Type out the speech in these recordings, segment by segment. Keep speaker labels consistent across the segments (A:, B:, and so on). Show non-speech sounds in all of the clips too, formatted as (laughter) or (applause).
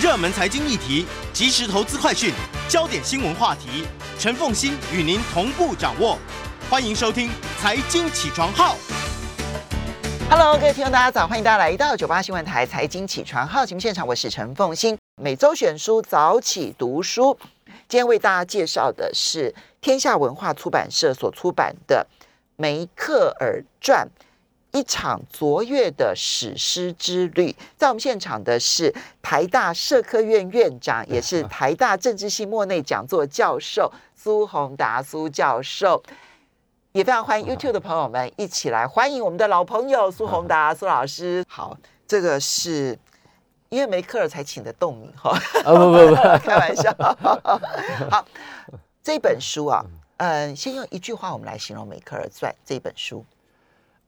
A: 热门财经议题、即时投资快讯、焦点新闻话题，陈凤欣与您同步掌握。欢迎收听《财经起床号》。
B: Hello，各位听众，大家早，欢迎大家来到九八新闻台财经起床号节目现场，我是陈凤欣。每周选书早起读书，今天为大家介绍的是天下文化出版社所出版的《梅克尔传》。一场卓越的史诗之旅，在我们现场的是台大社科院院长，也是台大政治系莫内讲座教授苏宏达苏教授，也非常欢迎 YouTube 的朋友们一起来欢迎我们的老朋友苏宏达苏老师。好，这个是因为梅克尔才请得动你哈，
C: 啊不不不，(laughs)
B: 开玩笑。(laughs) 好，这本书啊，嗯，先用一句话我们来形容《梅克尔传》这本书。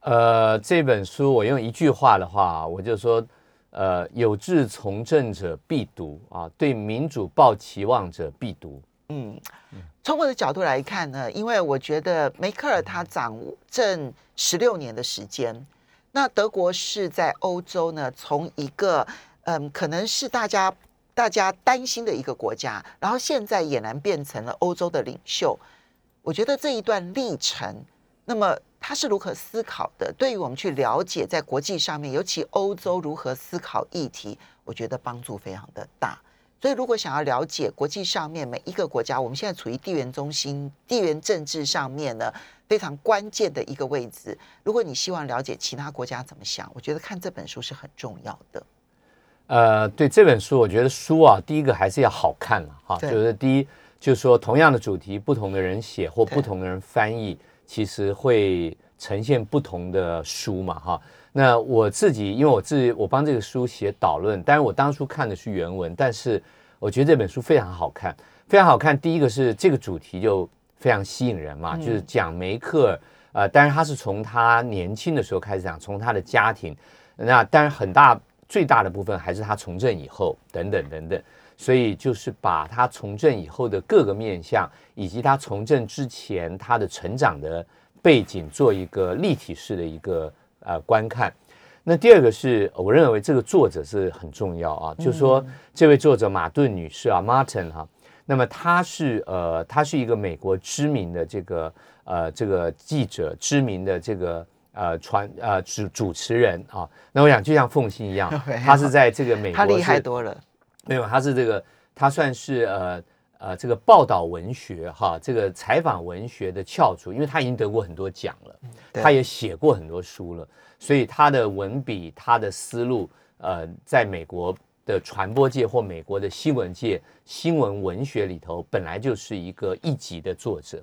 C: 呃，这本书我用一句话的话，我就说，呃，有志从政者必读啊，对民主抱期望者必读。
B: 嗯，从我的角度来看呢，因为我觉得梅克尔他掌政十六年的时间，那德国是在欧洲呢，从一个嗯，可能是大家大家担心的一个国家，然后现在俨然变成了欧洲的领袖。我觉得这一段历程，那么他是如何思考的？对于我们去了解在国际上面，尤其欧洲如何思考议题，我觉得帮助非常的大。所以，如果想要了解国际上面每一个国家，我们现在处于地缘中心、地缘政治上面呢非常关键的一个位置。如果你希望了解其他国家怎么想，我觉得看这本书是很重要的。
C: 呃，对这本书，我觉得书啊，第一个还是要好看了，哈，
B: 对
C: 就是第一，就是说同样的主题，不同的人写或不同的人翻译，其实会呈现不同的书嘛，哈。那我自己，因为我自己我帮这个书写导论，当然我当初看的是原文，但是我觉得这本书非常好看，非常好看。第一个是这个主题就非常吸引人嘛，
B: 嗯
C: 就是讲梅克尔，呃，当然他是从他年轻的时候开始讲，从他的家庭，那当然很大最大的部分还是他从政以后等等等等，所以就是把他从政以后的各个面相，以及他从政之前他的成长的背景做一个立体式的一个呃观看。那第二个是我认为这个作者是很重要啊，就是说这位作者马顿女士啊，Martin 哈、那么她是呃，她是一个美国知名的这个呃这个记者，知名的这个呃传呃主主持人啊。那我想就像凤欣一样 (laughs) 她是在这个美国
B: 他厉害多了，
C: 没有，他是这个，他算是呃呃这个报道文学哈，这个采访文学的翘楚，因为他已经得过很多奖了，他也写过很多书了，所以他的文笔、他的思路，呃，在美国的传播界或美国的新闻界、新闻文学里头，本来就是一个一级的作者。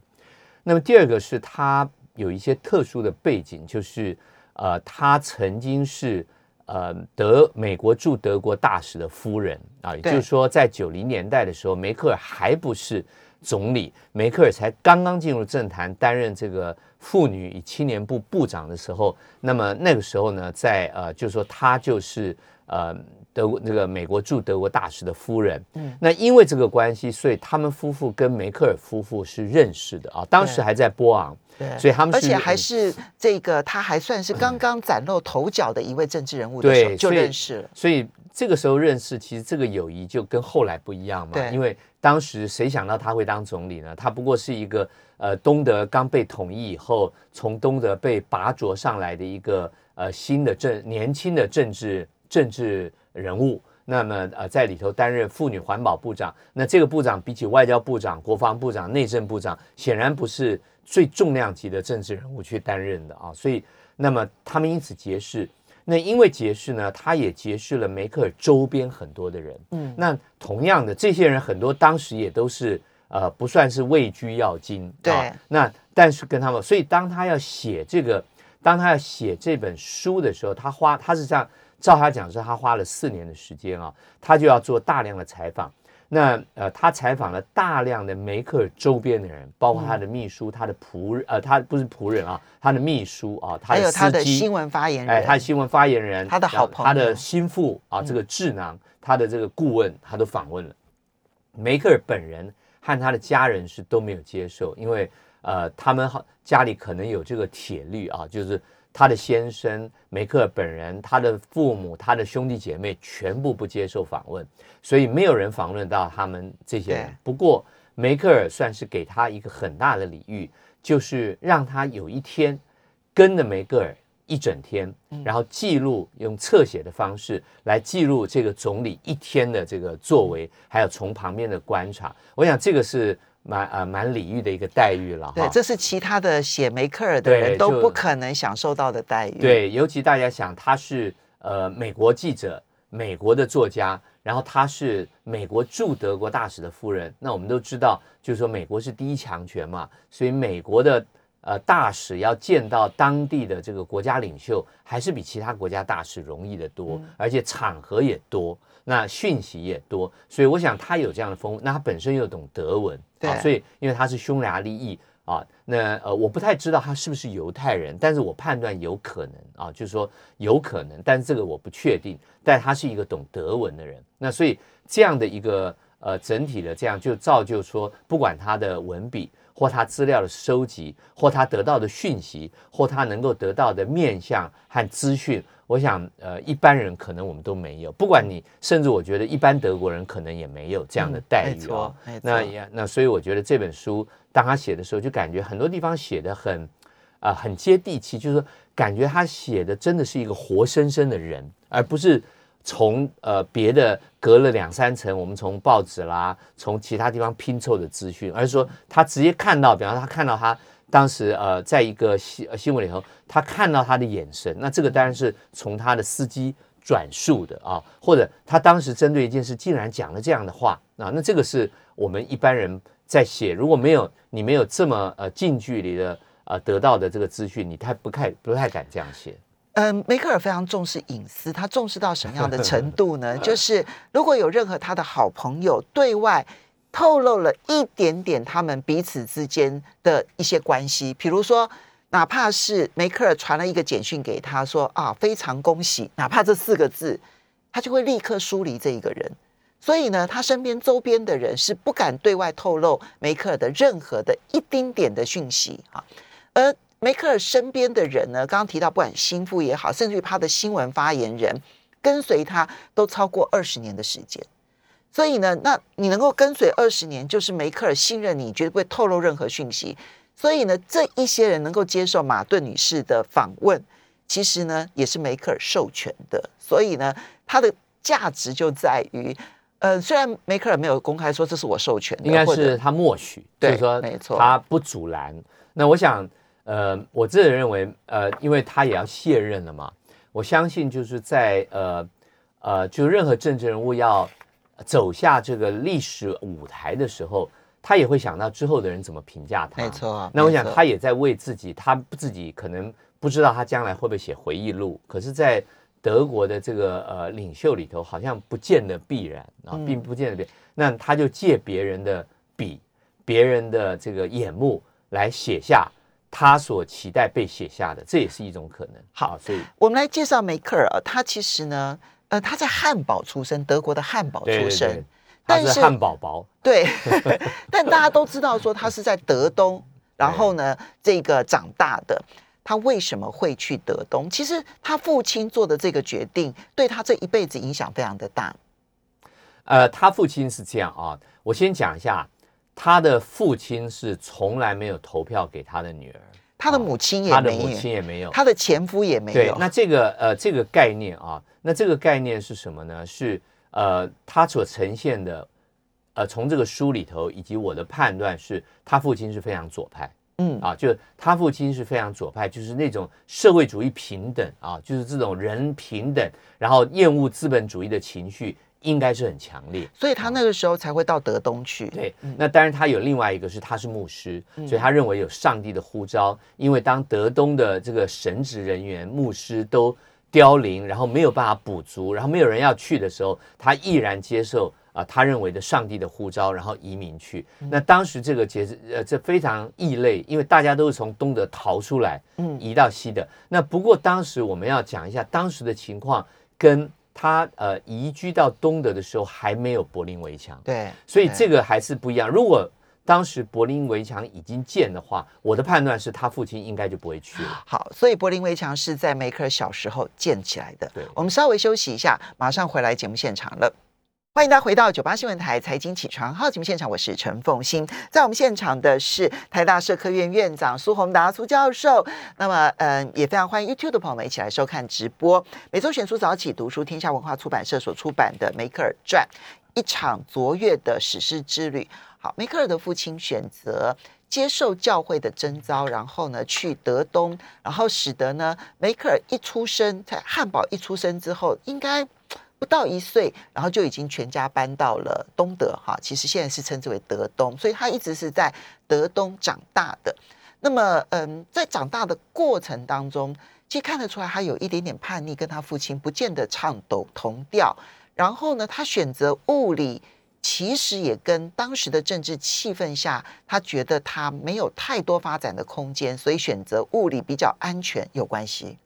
C: 那么第二个是他有一些特殊的背景，就是呃，他曾经是呃德美国驻德国大使的夫人啊，也就是说，在九零年代的时候，梅克尔还不是总理，梅克尔才刚刚进入政坛，担任这个妇女与青年部部长的时候，那么那个时候呢，在呃，就是说他就是呃德国那个美国驻德国大使的夫人，
B: 嗯。
C: 那因为这个关系，所以他们夫妇跟梅克尔夫妇是认识的啊，当时还在波昂，
B: 对
C: 所以他们
B: 而且还是这个他还算是刚刚崭露头角的一位政治人物的时候就认识了，
C: 所以这个时候认识，其实这个友谊就跟后来不一样嘛。
B: 对。
C: 因为当时谁想到他会当总理呢？他不过是一个呃东德刚被统一以后，从东德被拔擢上来的一个呃新的政年轻的政治政治人物。那么呃，在里头担任妇女环保部长，那这个部长比起外交部长、国防部长、内政部长，显然不是最重量级的政治人物去担任的啊。所以，那么他们因此结识。那因为结识呢，他也结识了梅克尔周边很多的人。
B: 嗯
C: 那同样的，这些人很多当时也都是呃不算是位居要津。
B: 对
C: 啊那但是跟他们，所以当他要写这个，当他要写这本书的时候，他花他是这样，照他讲是，他花了四年的时间啊，他就要做大量的采访。那呃，他采访了大量的梅克尔周边的人，包括他的秘书、他的仆人，呃，他不是仆人啊，他的秘书啊，他的
B: 还有他
C: 司机
B: 的新闻发言人，
C: 哎，他的新闻发言人，
B: 他的好朋友嗯
C: 他的心腹啊，这个智囊，他的这个顾问，他都访问了。梅克尔本人和他的家人是都没有接受，因为呃，他们好家里可能有这个铁律啊，就是他的先生梅克尔本人、他的父母、他的兄弟姐妹全部不接受访问，所以没有人访问到他们这些人。不过梅克尔算是给他一个很大的礼遇，就是让他有一天跟着梅克尔一整天，然后记录用侧写的方式来记录这个总理一天的这个作为，还有从旁边的观察。我想这个是蛮呃蛮礼遇的一个待遇了
B: 对，
C: 哈。
B: 这是其他的写梅克尔的人都不可能享受到的待遇。，
C: 对，尤其大家想他是呃美国记者、美国的作家，然后他是美国驻德国大使的夫人。那我们都知道，就是说美国是第一强权嘛，所以美国的呃大使要见到当地的这个国家领袖，还是比其他国家大使容易的多，而且场合也多，那讯息也多。所以我想他有这样的风，那他本身又懂德文，
B: 对
C: 啊，所以因为他是匈牙利裔。啊，那呃，我不太知道他是不是犹太人，但是我判断有可能啊，就是说有可能，但是这个我不确定。但他是一个懂德文的人，那所以这样的一个呃整体的这样就造就说，不管他的文笔或他资料的收集，或他得到的讯息，或他能够得到的面向和资讯，我想呃一般人可能我们都没有，不管你，甚至我觉得一般德国人可能也没有这样的待遇
B: 哦。
C: 那也那所以我觉得这本书当他写的时候，就感觉很多地方写的很啊、很接地气，就是说感觉他写的真的是一个活生生的人，而不是从呃别的隔了两三层，我们从报纸啦，从其他地方拼凑的资讯，而是说他直接看到，比方说他看到他当时呃在一个新新闻里头，他看到他的眼神，那这个当然是从他的司机转述的啊，或者他当时针对一件事竟然讲了这样的话啊，那这个是我们一般人在写，如果没有你没有这么呃近距离的呃得到的这个资讯，你太不太不太敢这样写。
B: 嗯，梅克尔非常重视隐私，他重视到什么样的程 (laughs) 度呢？就是如果有任何他的好朋友对外透露了一点点他们彼此之间的一些关系，比如说，哪怕是梅克尔传了一个简讯给他说啊，非常恭喜，哪怕这四个字，他就会立刻疏离这一个人。所以呢，他身边周边的人是不敢对外透露梅克尔的任何的一丁点的讯息啊。而梅克尔身边的人呢，刚刚提到，不管心腹也好，甚至于他的新闻发言人，跟随他都超过二十年的时间。所以呢，那你能够跟随二十年，就是梅克尔信任你，绝对不会透露任何讯息。所以呢，这一些人能够接受马顿女士的访问，其实呢，也是梅克尔授权的。所以呢，它的价值就在于，呃，虽然梅克尔没有公开说这是我授权的，
C: 应该是他默许，就
B: 对
C: 是说
B: 没错
C: 他不阻拦。那我想，呃，我自己认为，呃，因为他也要卸任了嘛，我相信就是在呃呃，就任何政治人物要走下这个历史舞台的时候，他也会想到之后的人怎么评价他。
B: 没错
C: 那我想他也在为自己，他自己可能不知道他将来会不会写回忆录，可是，在德国的这个呃领袖里头，好像不见得必然啊，
B: 嗯
C: 并不见得必然。那他就借别人的笔，别人的这个眼目来写下他所期待被写下的，这也是一种可能。
B: 好
C: 所以
B: 我们来介绍梅克尔啊，他其实呢，呃，他在汉堡出生，德国的汉堡出生，但是
C: 是汉堡包，
B: 对，(laughs) 但大家都知道说他是在德东，(laughs) 然后呢，这个长大的。他为什么会去德东？其实他父亲做的这个决定，对他这一辈子影响非常的大。
C: 呃，他父亲是这样啊，我先讲一下，他的父亲是从来没有投票给他的女儿，
B: 他的母亲也
C: 他的母
B: 没有，
C: 亲也没有，
B: 他的前夫也没有。，
C: 对那这个呃这个概念啊，那这个概念是什么呢？是呃他所呈现的，呃从这个书里头以及我的判断是，他父亲是非常左派
B: 嗯
C: 啊，就他父亲是非常左派，就是那种社会主义平等啊，就是这种人平等，然后厌恶资本主义的情绪应该是很强烈。
B: 所以他那个时候才会到德东去。
C: 对，那当然他有另外一个是他是牧师，所以他认为有上帝的呼召，因为当德东的这个神职人员、牧师都凋零，然后没有办法补足，然后没有人要去的时候，他毅然接受啊、他认为的上帝的呼召，然后移民去。那当时这个节呃这非常异类，因为大家都是从东德逃出来，
B: 嗯
C: 移到西德。那不过当时我们要讲一下当时的情况，跟他呃移居到东德的时候还没有柏林围墙。
B: 对，
C: 所以这个还是不一样。如果当时柏林围墙已经建的话，我的判断是他父亲应该就不会去了。
B: 好，所以柏林围墙是在梅克尔小时候建起来的。
C: 对
B: 我们稍微休息一下，马上回来节目现场了。欢迎大家回到九八新闻台财经起床号节目现场，我是陈凤欣。在我们现场的是台大社科院院长苏宏达苏教授。那么，嗯，也非常欢迎 YouTube 的朋友们一起来收看直播。每周选书早起读书，天下文化出版社所出版的《梅克尔传》，一场卓越的史诗之旅。好，梅克尔的父亲选择接受教会的征召，然后呢去德东，然后使得呢梅克尔一出生，在汉堡一出生之后，应该不到一岁，然后就已经全家搬到了东德哈，其实现在是称之为德东，所以他一直是在德东长大的。那么，嗯，在长大的过程当中，其实看得出来他有一点点叛逆，跟他父亲不见得唱抖同调。然后呢，他选择物理。其实也跟当时的政治气氛下，他觉得他没有太多发展的空间，所以选择物理比较安全有关系。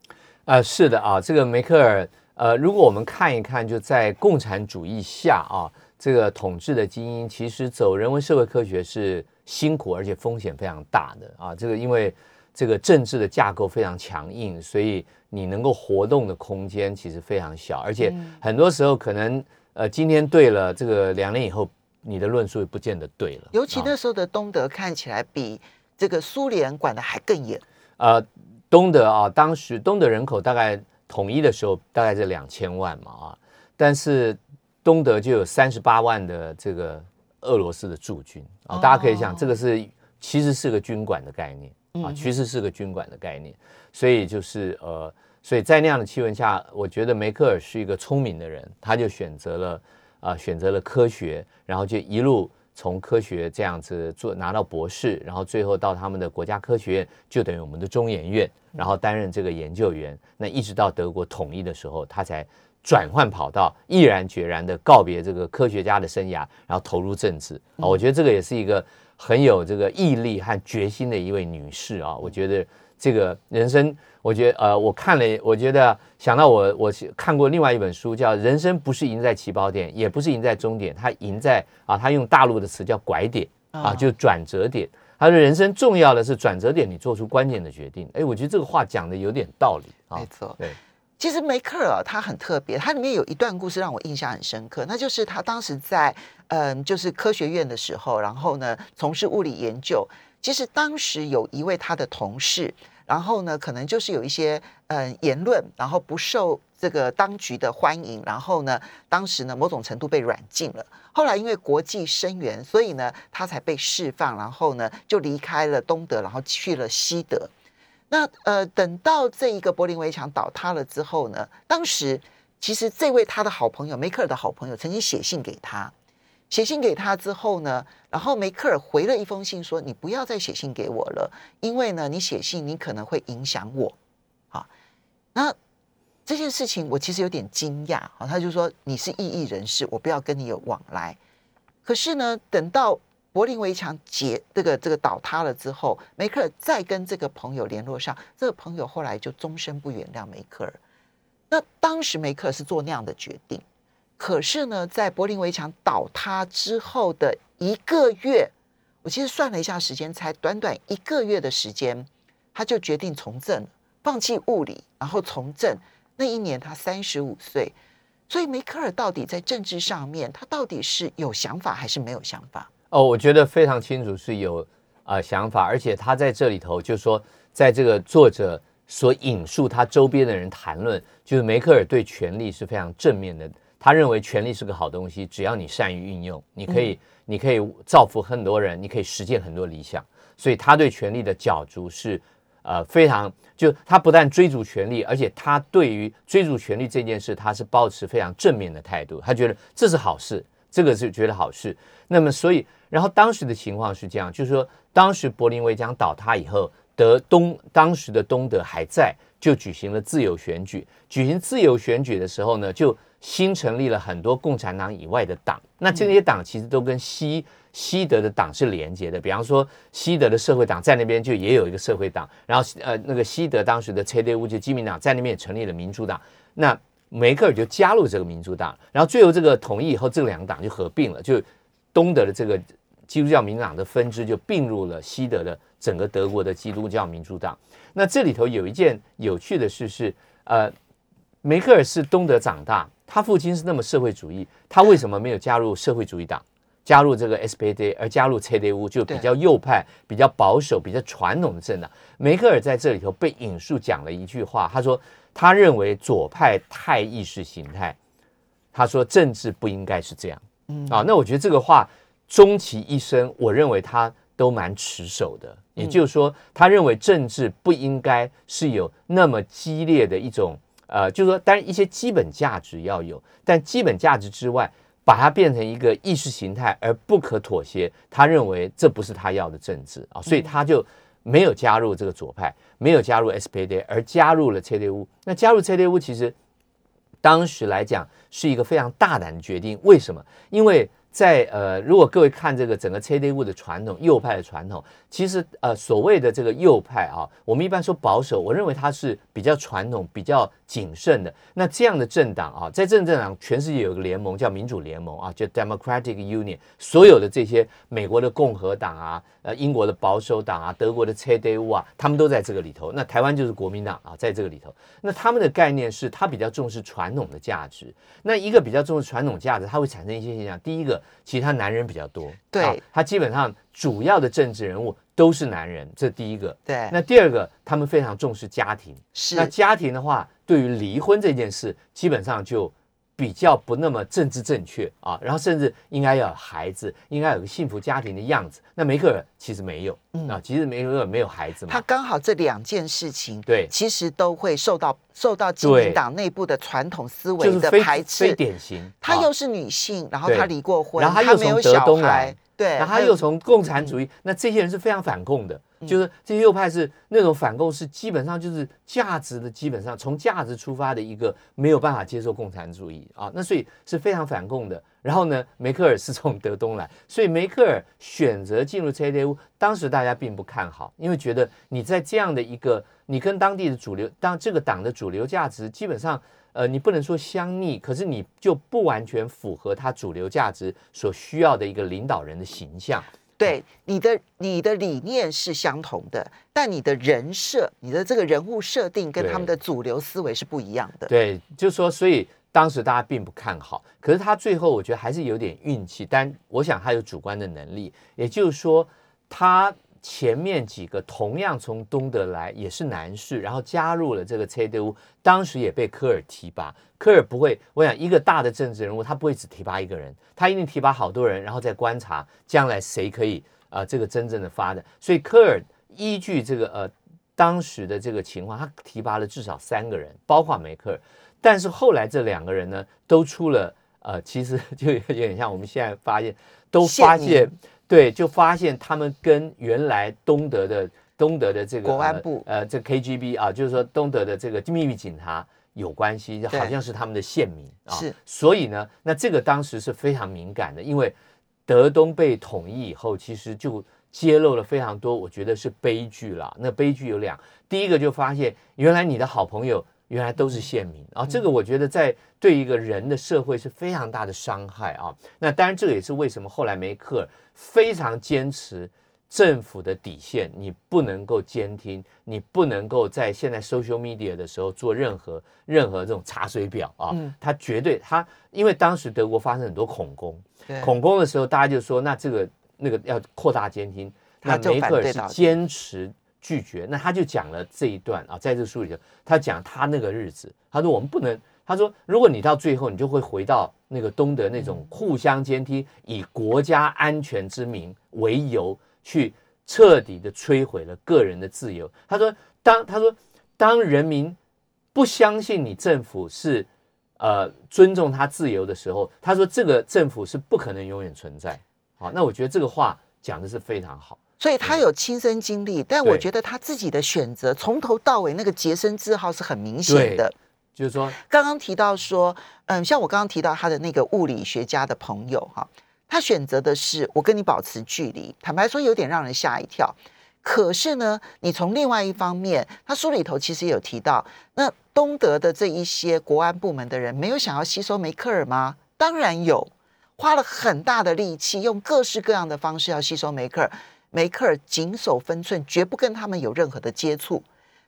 C: 呃，是的啊，这个梅克尔，呃，如果我们看一看，就在共产主义下啊，这个统治的精英，其实走人文社会科学是辛苦而且风险非常大的啊。这个因为这个政治的架构非常强硬，所以你能够活动的空间其实非常小，而且很多时候可能。呃，今天对了，这个两年以后，你的论述也不见得对了。
B: 尤其那时候的东德看起来比这个苏联管的还更严。
C: 呃，东德啊，当时东德人口大概统一的时候大概是两千万嘛啊，但是东德就有三十八万的这个俄罗斯的驻军啊，大家可以想，这个是其实是个军管的概念啊，其实是个军管的概念，所以就是呃。所以在那样的气氛下，我觉得梅克尔是一个聪明的人，他就选择了啊，选择了科学，然后就一路从科学这样子做拿到博士，然后最后到他们的国家科学院，就等于我们的中研院，然后担任这个研究员。那一直到德国统一的时候，他才转换跑道，毅然决然的告别这个科学家的生涯，然后投入政治。啊，我觉得这个也是一个很有这个毅力和决心的一位女士啊。我觉得这个人生。我觉得呃，我看了，我觉得想到我我看过另外一本书，叫《人生不是赢在起跑点，也不是赢在终点，它赢在啊，他用大陆的词叫拐点啊，就转折点。他说人生重要的是转折点，你做出关键的决定。哎，我觉得这个话讲的有点道理
B: 啊。没错，
C: 对。
B: 其实梅克尔他很特别，他里面有一段故事让我印象很深刻，那就是他当时在嗯，就是科学院的时候，然后呢从事物理研究。其实当时有一位他的同事。然后呢，可能就是有一些嗯言论，然后不受这个当局的欢迎，然后呢，当时呢某种程度被软禁了。后来因为国际声援，所以呢他才被释放，然后呢就离开了东德，然后去了西德。那呃，等到这一个柏林围墙倒塌了之后呢，当时其实这位他的好朋友梅克尔的好朋友曾经写信给他。写信给他之后呢，然后梅克尔回了一封信说：“你不要再写信给我了，因为呢，你写信你可能会影响我。”好，那这件事情我其实有点惊讶。好，他就说：“你是异议人士，我不要跟你有往来。”可是呢，等到柏林围墙解这个这个倒塌了之后，梅克尔再跟这个朋友联络上，这个朋友后来就终身不原谅梅克尔。那当时梅克尔是做那样的决定。可是呢，在柏林围墙倒塌之后的一个月，我其实算了一下时间，才短短一个月的时间，他就决定从政，放弃物理，然后从政。那一年他三十五岁，所以梅克尔到底在政治上面，他到底是有想法还是没有想法？
C: 哦，我觉得非常清楚是有啊想法，而且他在这里头就说，在这个作者所引述他周边的人谈论，就是梅克尔对权力是非常正面的。他认为权力是个好东西，只要你善于运用，你可以，你可以造福很多人，你可以实现很多理想。所以他对权力的角逐是，呃，非常就他不但追逐权力，而且他对于追逐权力这件事，他是保持非常正面的态度。他觉得这是好事，这个是觉得好事。那么，所以，然后当时的情况是这样，就是说，当时柏林围墙倒塌以后，德东当时的东德还在，就举行了自由选举。举行自由选举的时候呢，就新成立了很多共产党以外的党，那这些党其实都跟西西德的党是连接的。比方说，西德的社会党在那边就也有一个社会党，然后呃，那个西德当时的车队乌就基民党在那边也成立了民主党。那梅克尔就加入这个民主党，然后最后这个统一以后，这两个党就合并了，就东德的这个基督教民主党的分支就并入了西德的整个德国的基督教民主党。那这里头有一件有趣的事是，呃，梅克尔是东德长大，他父亲是那么社会主义，他为什么没有加入社会主义党，加入这个 SPD，而加入 CDU 就比较右派、比较保守、比较传统的政党？梅克尔在这里头被引述讲了一句话，他说他认为左派太意识形态，他说政治不应该是这样。嗯啊，那我觉得这个话终其一生，我认为他都蛮持守的。也就是说，他认为政治不应该是有那么激烈的一种，呃，就是说，当然一些基本价值要有，但基本价值之外，把它变成一个意识形态而不可妥协，他认为这不是他要的政治啊，所以他就没有加入这个左派，没有加入 SPD，而加入了 CDU。那加入 CDU 其实当时来讲是一个非常大胆的决定，为什么？因为在呃，如果各位看这个整个 CDU 的传统，右派的传统，其实呃，所谓的这个右派啊，我们一般说保守，我认为它是比较传统、比较谨慎的。那这样的政党啊，在政政党，全世界有一个联盟叫民主联盟啊，叫 Democratic Union，所有的这些美国的共和党啊。呃，英国的保守党啊，德国的 CDU 啊，他们都在这个里头。那台湾就是国民党啊，在这个里头。那他们的概念是，他比较重视传统的价值。那一个比较重视传统价值，它会产生一些现象。第一个，其实他男人比较多，
B: 对，
C: 他基本上主要的政治人物都是男人，这第一个。
B: 对。
C: 那第二个，他们非常重视家庭。
B: 是。
C: 那家庭的话，对于离婚这件事，基本上就。比较不那么政治正确啊，然后甚至应该要有孩子，应该有个幸福家庭的样子。那梅克尔其实没有啊，其实梅克尔没有孩子嘛。
B: 他刚好这两件事情，
C: 对，
B: 其实都会受到受到基民党内部的传统思维的排斥。
C: 非典型，
B: 她又是女性，然后她离过婚，
C: 然后她又从德东来，
B: 对，
C: 然后他又从共产主义，那这些人是非常反共的。就是这些右派是那种反共，是基本上就是价值的，基本上从价值出发的一个没有办法接受共产主义啊，那所以是非常反共的。然后呢，梅克尔是 (laughs) 从德东来，所以梅克尔选择进入 CDU，当时大家并不看好，因为觉得你在这样的一个，你跟当地的主流，当这个党的主流价值基本上，呃，你不能说相逆，可是你就不完全符合他主流价值所需要的一个领导人的形象。
B: 对你的你的理念是相同的，但你的人设、你的这个人物设定跟他们的主流思维是不一样的。
C: 对，就是说，所以当时大家并不看好，可是他最后我觉得还是有点运气，但我想他有主观的能力，也就是说他。前面几个同样从东德来，也是男士，然后加入了这个 CDU，当时也被科尔提拔。科尔不会，我想一个大的政治人物，他不会只提拔一个人，他一定提拔好多人，然后再观察将来谁可以啊，这个真正的发展。所以科尔依据这个呃当时的这个情况，他提拔了至少三个人，包括梅克尔。但是后来这两个人呢，都出了呃，其实就有点像我们现在发现，都发现。对，就发现他们跟原来东德的东德的这个
B: 国安部，
C: 呃，这 KGB 啊，就是说东德的这个秘密警察有关系，好像是他们的县民啊。
B: 是，
C: 所以呢，那这个当时是非常敏感的，因为德东被统一以后，其实就揭露了非常多，我觉得是悲剧了。那悲剧有两，第一个就发现原来你的好朋友。原来都是县民啊，这个我觉得在对一个人的社会是非常大的伤害啊。那当然，这个也是为什么后来梅克尔非常坚持政府的底线，你不能够监听，你不能够在现在 social media 的时候做任何任何这种查水表啊。他绝对他，因为当时德国发生很多恐攻，恐攻的时候大家就说，那这个那个要扩大监听，那梅克尔是坚持。拒绝，那他就讲了这一段啊，在这书里头，他讲他那个日子，他说我们不能，他说如果你到最后，你就会回到那个东德那种互相监听，以国家安全之名为由去彻底的摧毁了个人的自由。他说，当他说当人民不相信你政府是呃尊重他自由的时候，他说这个政府是不可能永远存在。好，那我觉得这个话讲的是非常好。
B: 所以他有亲身经历，但我觉得他自己的选择从头到尾那个洁身自好是很明显的。
C: 就是说，
B: 刚刚提到说，嗯，像我刚刚提到他的那个物理学家的朋友哈，他选择的是我跟你保持距离，坦白说有点让人吓一跳。可是呢，你从另外一方面，他书里头其实有提到，那东德的这一些国安部门的人没有想要吸收梅克尔吗？当然有。花了很大的力气，用各式各样的方式要吸收梅克尔。梅克尔谨守分寸，绝不跟他们有任何的接触。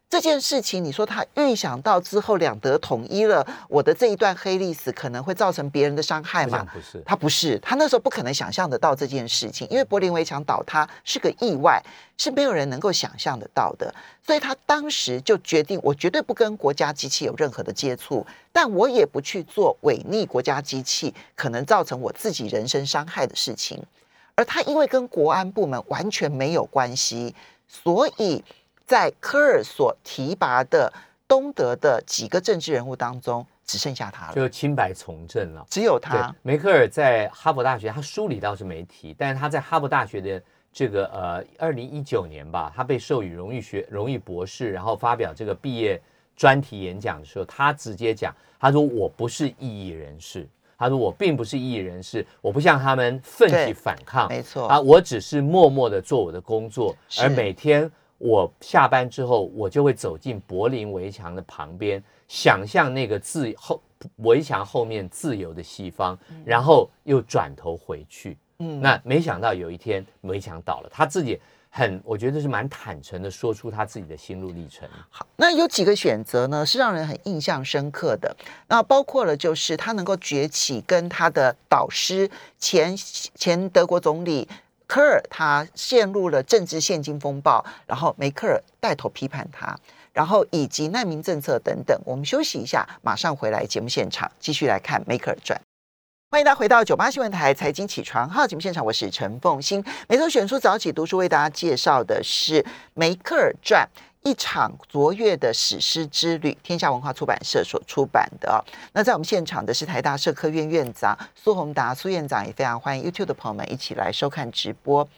B: 这件事情，你说他预想到之后两德统一了，我的这一段黑历史可能会造成别人的伤害吗？
C: 不是，
B: 他不是，他那时候不可能想象得到这件事情，因为柏林围墙倒塌是个意外，是没有人能够想象得到的。所以他当时就决定，我绝对不跟国家机器有任何的接触，但我也不去做违逆国家机器可能造成我自己人身伤害的事情。而他因为跟国安部门完全没有关系，所以。在科尔所提拔的东德的几个政治人物当中，只剩下他了，
C: 就清白从政了。
B: 只有他。
C: 梅克尔在哈佛大学，他书里倒是没提，但是他在哈佛大学的这个呃，二零一九年吧，他被授予荣誉学荣誉博士，然后发表这个毕业专题演讲的时候，他直接讲，他说我不是异议人士，他说我并不是异议人士，我不像他们奋起反抗，
B: 没错
C: 啊，我只是默默的做我的工作，而每天。我下班之后，我就会走进柏林围墙的旁边，想象那个自后围墙后面自由的西方，然后又转头回去。嗯，那没想到有一天围墙倒了，他自己很，我觉得是蛮坦诚的，说出他自己的心路历程。
B: 好，那有几个选择呢，是让人很印象深刻的。那包括了就是他能够崛起，跟他的导师前前德国总理。科尔他陷入了政治现金风暴，然后梅克尔带头批判他，然后以及难民政策等等。我们休息一下，马上回来节目现场，继续来看梅克尔传。欢迎大家回到九八新闻台财经起床号节目现场，我是陈凤欣。每周选出早起读书，为大家介绍的是梅克尔传。一场卓越的史诗之旅，天下文化出版社所出版的。那在我们现场的是台大社科院院长苏宏达苏院长，也非常欢迎 YouTube 的朋友们一起来收看直播。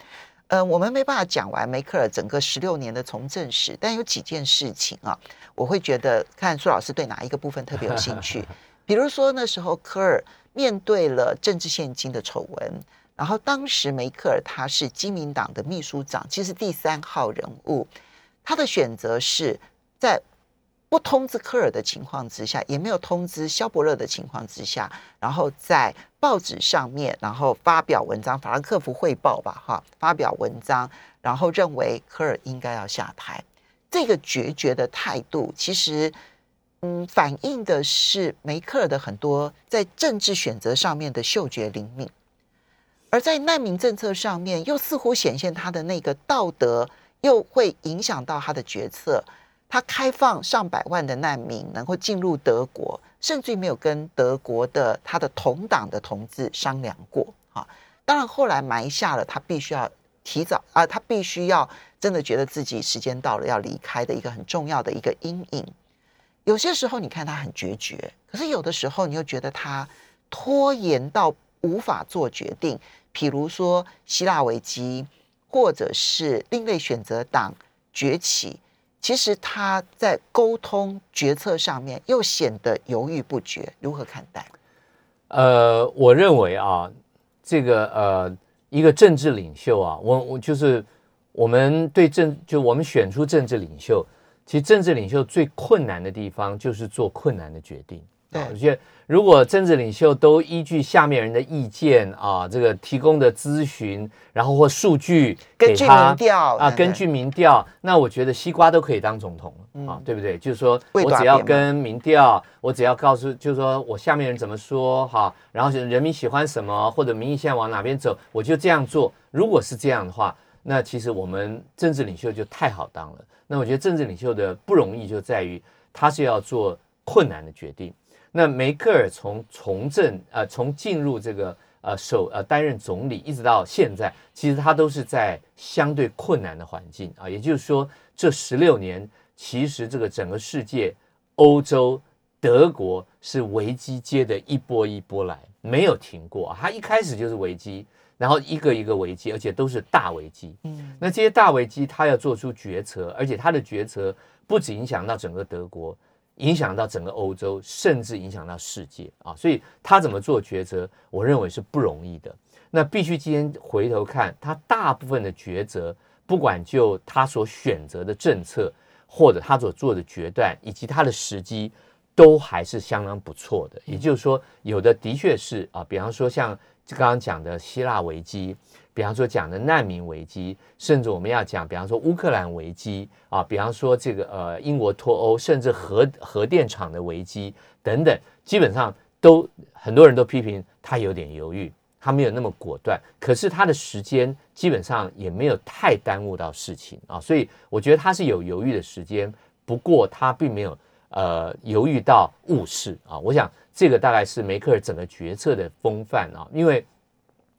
B: 呃，我们没办法讲完梅克尔整个十六年的从政史，但有几件事情啊，我会觉得看苏老师对哪一个部分特别有兴趣。(laughs) 比如说那时候科尔面对了政治现金的丑闻，然后当时梅克尔他是基民党的秘书长，其实第三号人物。他的选择是在不通知科尔的情况之下，也没有通知肖伯勒的情况之下，然后在报纸上面，然后发表文章，法兰克福汇报吧，哈，发表文章，然后认为科尔应该要下台。这个决绝的态度，其实，嗯，反映的是梅克尔的很多在政治选择上面的嗅觉灵敏，而在难民政策上面，又似乎显现他的那个道德。又会影响到他的决策。他开放上百万的难民能够进入德国，甚至于没有跟德国的他的同党的同志商量过。啊，当然后来埋下了他必须要提早啊，他必须要真的觉得自己时间到了要离开的一个很重要的一个阴影。有些时候你看他很决绝，可是有的时候你又觉得他拖延到无法做决定。譬如说希腊危机。或者是另类选择党崛起，其实他在沟通决策上面又显得犹豫不决，如何看待？
C: 呃，我认为啊，这个呃，一个政治领袖啊，我我就是我们对政，就我们选出政治领袖，其实政治领袖最困难的地方就是做困难的决定。
B: 对，
C: 我觉得如果政治领袖都依据下面人的意见啊，这个提供的咨询，然后或数据
B: 根据民调
C: 啊，根据民调，那我觉得西瓜都可以当总统了啊，对不对？就是说我只要跟民调，我只要告诉，就是说我下面人怎么说哈，然后人民喜欢什么，或者民意现在往哪边走，我就这样做。如果是这样的话，那其实我们政治领袖就太好当了。那我觉得政治领袖的不容易就在于他是要做困难的决定。那梅克尔从从政呃，从进入这个呃首呃担任总理，一直到现在，其实他都是在相对困难的环境啊。也就是说，这十六年，其实这个整个世界，欧洲、德国是危机接的一波一波来，没有停过。他一开始就是危机，然后一个一个危机，而且都是大危机。嗯，那这些大危机，他要做出决策，而且他的决策不止影响到整个德国。影响到整个欧洲，甚至影响到世界啊！所以他怎么做抉择，我认为是不容易的。那必须今天回头看他大部分的抉择，不管就他所选择的政策，或者他所做的决断，以及他的时机，都还是相当不错的。也就是说，有的的确是啊，比方说像就刚刚讲的希腊危机，比方说讲的难民危机，甚至我们要讲，比方说乌克兰危机啊，比方说这个呃英国脱欧，甚至核核电厂的危机等等，基本上都很多人都批评他有点犹豫。他没有那么果断，可是他的时间基本上也没有太耽误到事情啊，所以我觉得他是有犹豫的时间，不过他并没有呃犹豫到误事啊。我想这个大概是梅克尔整个决策的风范啊，因为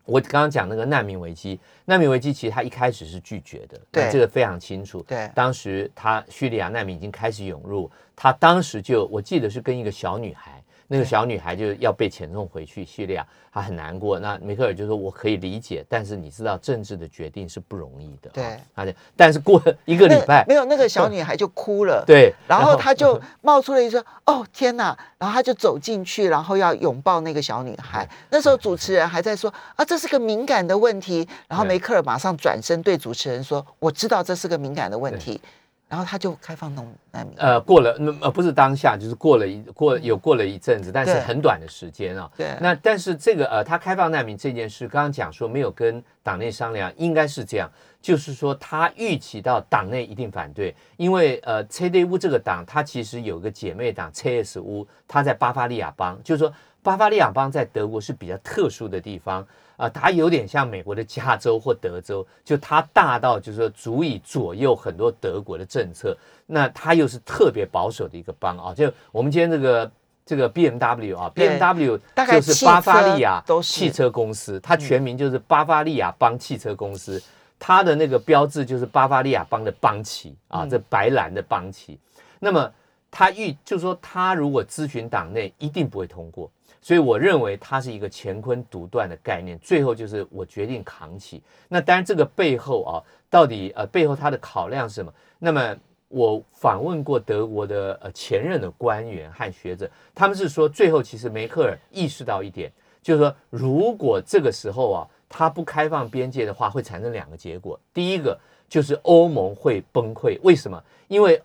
C: 我刚刚讲那个难民危机，难民危机其实他一开始是拒绝的，
B: 对
C: 这个非常清楚。
B: 对，
C: 当时他叙利亚难民已经开始涌入，他当时就我记得是跟一个小女孩。那个小女孩就要被遣送回去叙利亚，她很难过。那梅克尔就说：“我可以理解，但是你知道政治的决定是不容易的。”
B: 对，
C: 而且但是过了一个礼拜，
B: 没有那个小女孩就哭了。
C: 对，
B: 然后她就 (laughs) 冒出了一声：“哦天哪！”然后她就走进去，然后要拥抱那个小女孩。那时候主持人还在说：“啊，这是个敏感的问题。”然后梅克尔马上转身对主持人说：“我知道这是个敏感的问题。”然后他就开放农难民。
C: 呃，过了那呃不是当下，就是过了一过有过了一阵子，但是很短的时间啊。
B: 对。
C: 那但是这个呃，他开放难民这件事，刚刚讲说没有跟党内商量，应该是这样，就是说他预期到党内一定反对，因为呃，C D U 这个党，它其实有个姐妹党 C S U，它在巴伐利亚邦，就是说巴伐利亚邦在德国是比较特殊的地方。啊，它有点像美国的加州或德州，就它大到就是说足以左右很多德国的政策。那它又是特别保守的一个邦啊，就我们今天这个这个 B M W 啊，B M W 就是巴伐利亚汽车公司，它全名就是巴伐利亚邦汽车公司，它的那个标志就是巴伐利亚邦的邦旗啊，这白蓝的邦旗。那么他预就是说，他如果咨询党内，一定不会通过。所以我认为它是一个乾坤独断的概念，最后就是我决定扛起。那当然这个背后啊，到底呃背后它的考量是什么？那么我访问过德国的呃前任的官员和学者，他们是说最后其实梅克尔意识到一点，就是说如果这个时候啊他不开放边界的话，会产生两个结果。第一个就是欧盟会崩溃，为什么？因为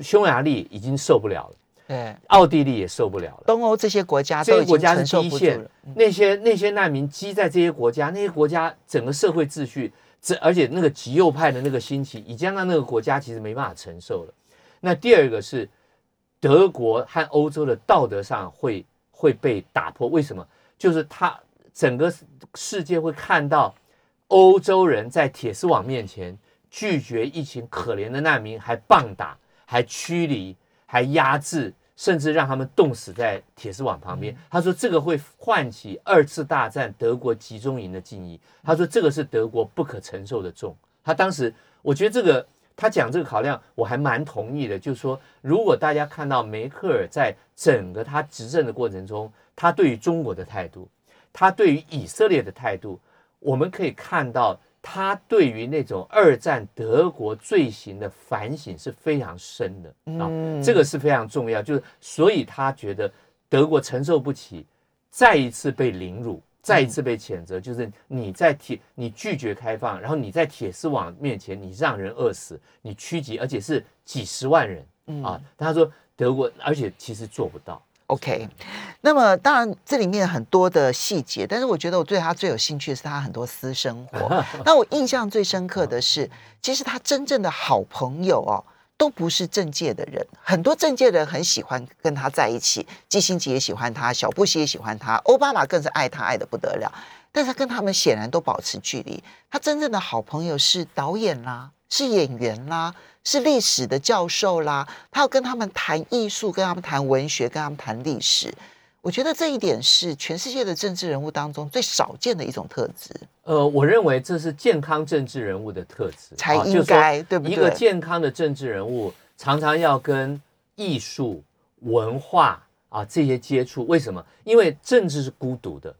C: 匈牙利已经受不了了。
B: 对，
C: 奥地利也受不了了。
B: 东欧这些国家，
C: 这些国家是第一线，那些那些难民积在这些国家，那些国家整个社会秩序，这而且那个极右派的那个兴起，已经让那个国家其实没办法承受了。那第二个是德国和欧洲的道德上会会被打破，为什么？就是他整个世界会看到欧洲人在铁丝网面前拒绝一群可怜的难民，还棒打，还驱离。还压制，甚至让他们冻死在铁丝网旁边。他说这个会唤起二次大战德国集中营的记忆。他说这个是德国不可承受的重。他当时，我觉得这个他讲这个考量，我还蛮同意的。就是说，如果大家看到梅克尔在整个他执政的过程中，他对于中国的态度，他对于以色列的态度，我们可以看到。他对于那种二战德国罪行的反省是非常深的啊，这个是非常重要。就是所以他觉得德国承受不起再一次被凌辱，再一次被谴责。就是你在铁，你拒绝开放，然后你在铁丝网面前，你让人饿死，你趋吉，而且是几十万人啊。他说德国，而且其实做不到。
B: OK，那么当然这里面很多的细节，但是我觉得我对他最有兴趣的是他很多私生活。(laughs) 那我印象最深刻的是，其实他真正的好朋友哦，都不是政界的人。很多政界的人很喜欢跟他在一起，基辛格也喜欢他，小布希也喜欢他，奥巴马更是爱他爱的不得了。但是他跟他们显然都保持距离。他真正的好朋友是导演啦，是演员啦。是历史的教授啦，他要跟他们谈艺术，跟他们谈文学，跟他们谈历史。我觉得这一点是全世界的政治人物当中最少见的一种特质。
C: 呃，我认为这是健康政治人物的特质，
B: 才应该对不对？
C: 一个健康的政治人物常常要跟艺术、文化啊这些接触。为什么？因为政治是孤独的，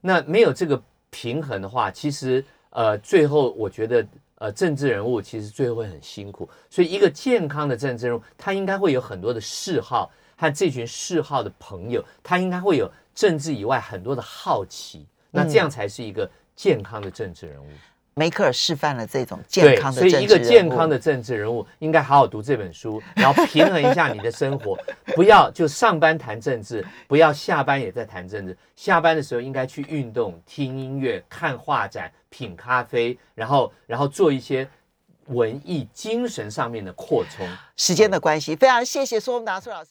C: 那没有这个平衡的话，其实呃，最后我觉得。呃，政治人物其实最后会很辛苦，所以一个健康的政治人物，他应该会有很多的嗜好和这群嗜好的朋友，他应该会有政治以外很多的好奇，那这样才是一个健康的政治人物。
B: 梅克尔示范了这种健康的
C: 所以一个健康的政治人物应该好好读这本书，然后平衡一下你的生活，(laughs) 不要就上班谈政治，不要下班也在谈政治。下班的时候应该去运动、听音乐、看画展、品咖啡，然后然后做一些文艺精神上面的扩充。
B: 时间的关系，非常谢谢苏宏达苏老师。